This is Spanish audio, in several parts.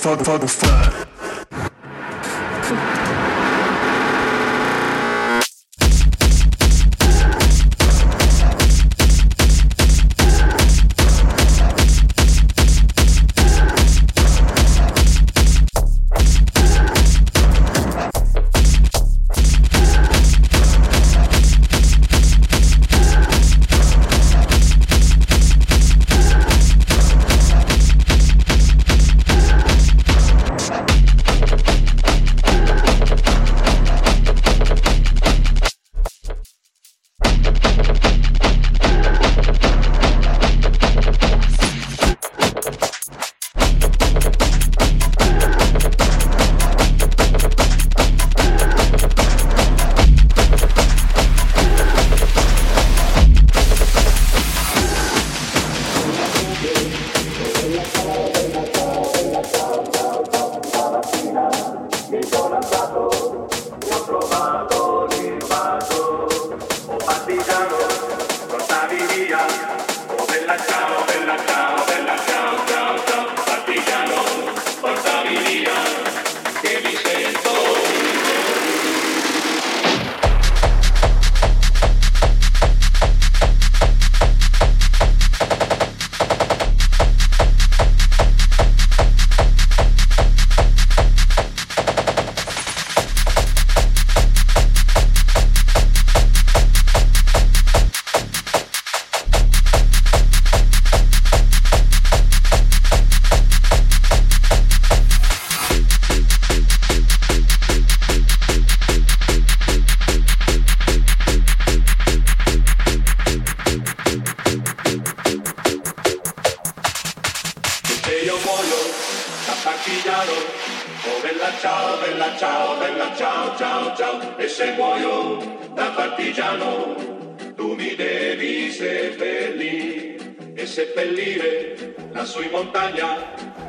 fuck, fuck, fuck.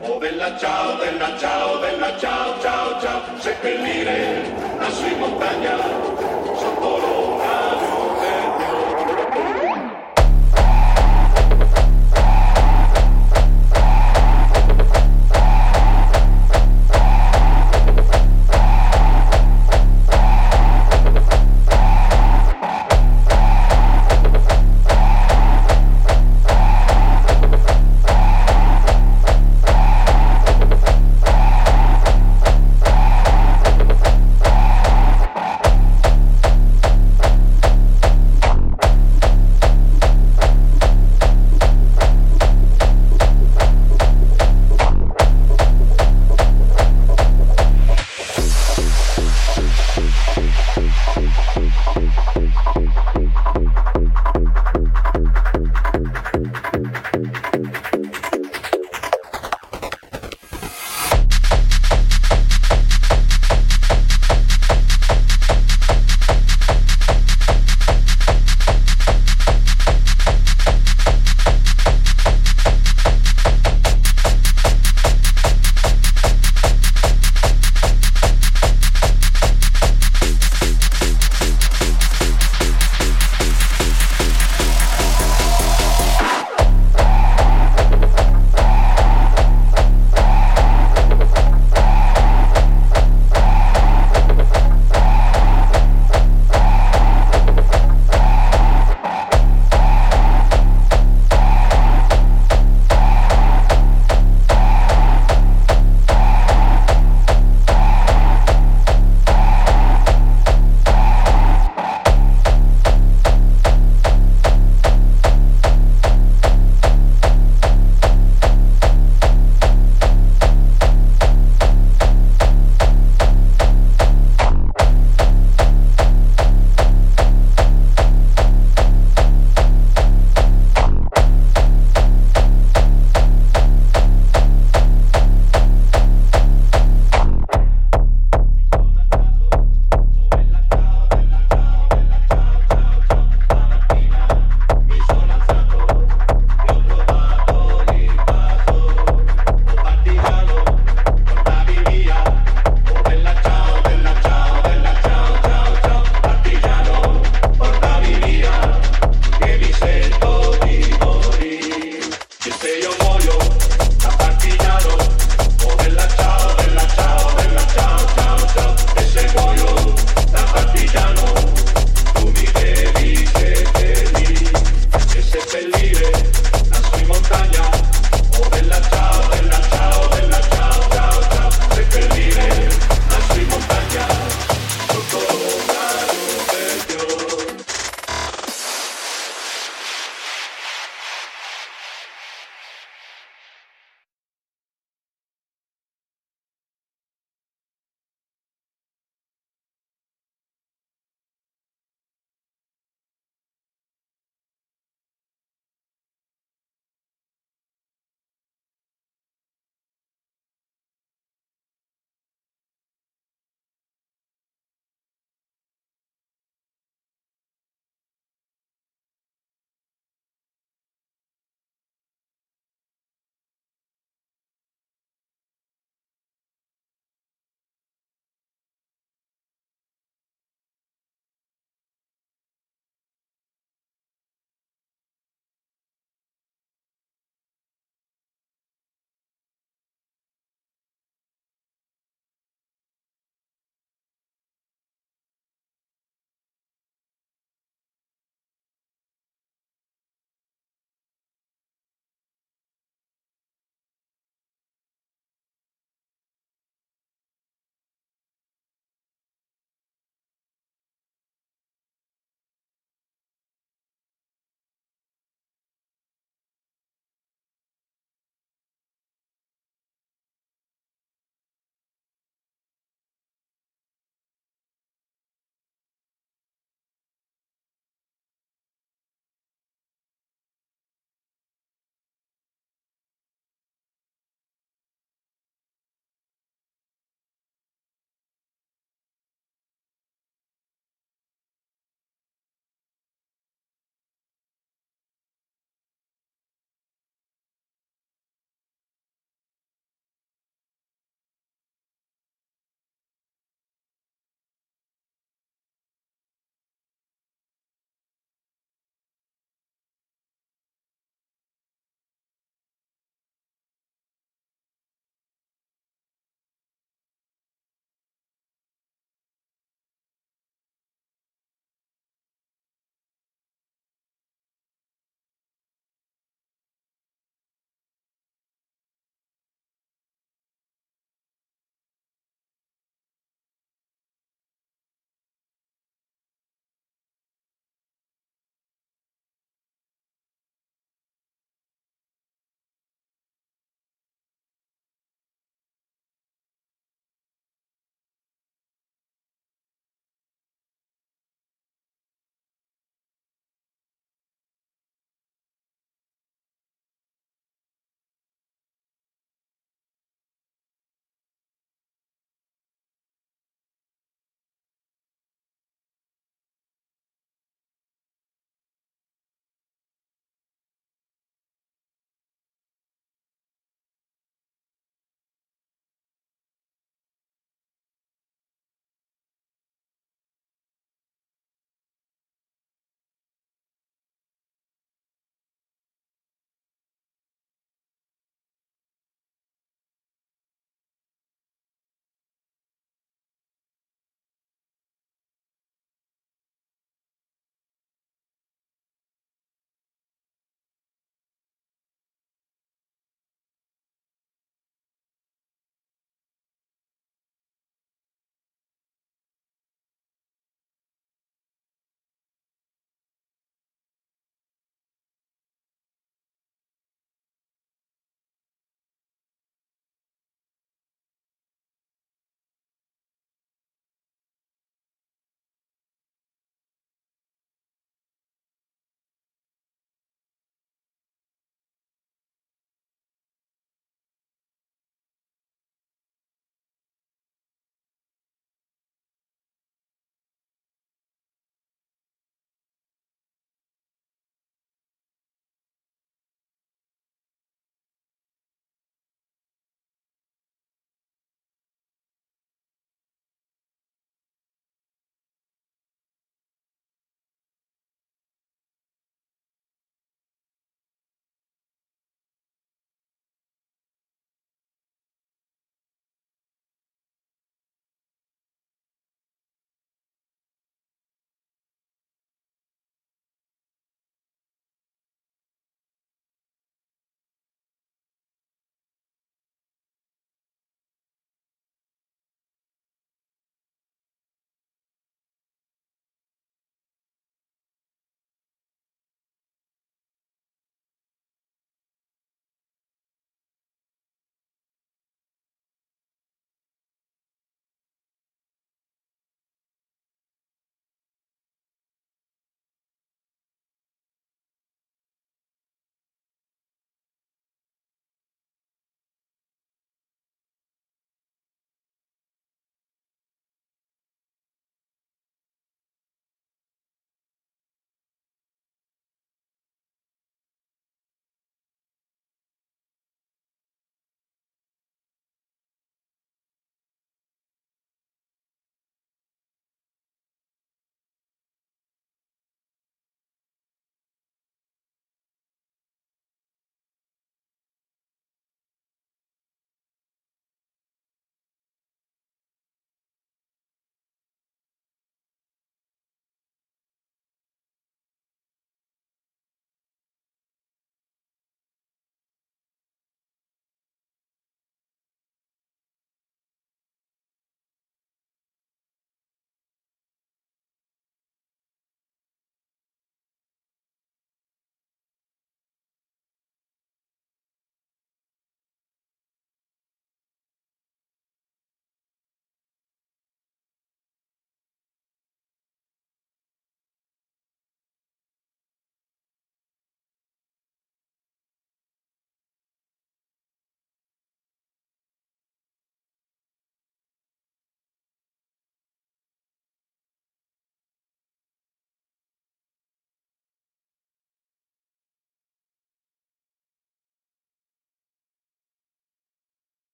Oh bella ciao, bella ciao, bella ciao, ciao, ciao, seppellire la sua montagna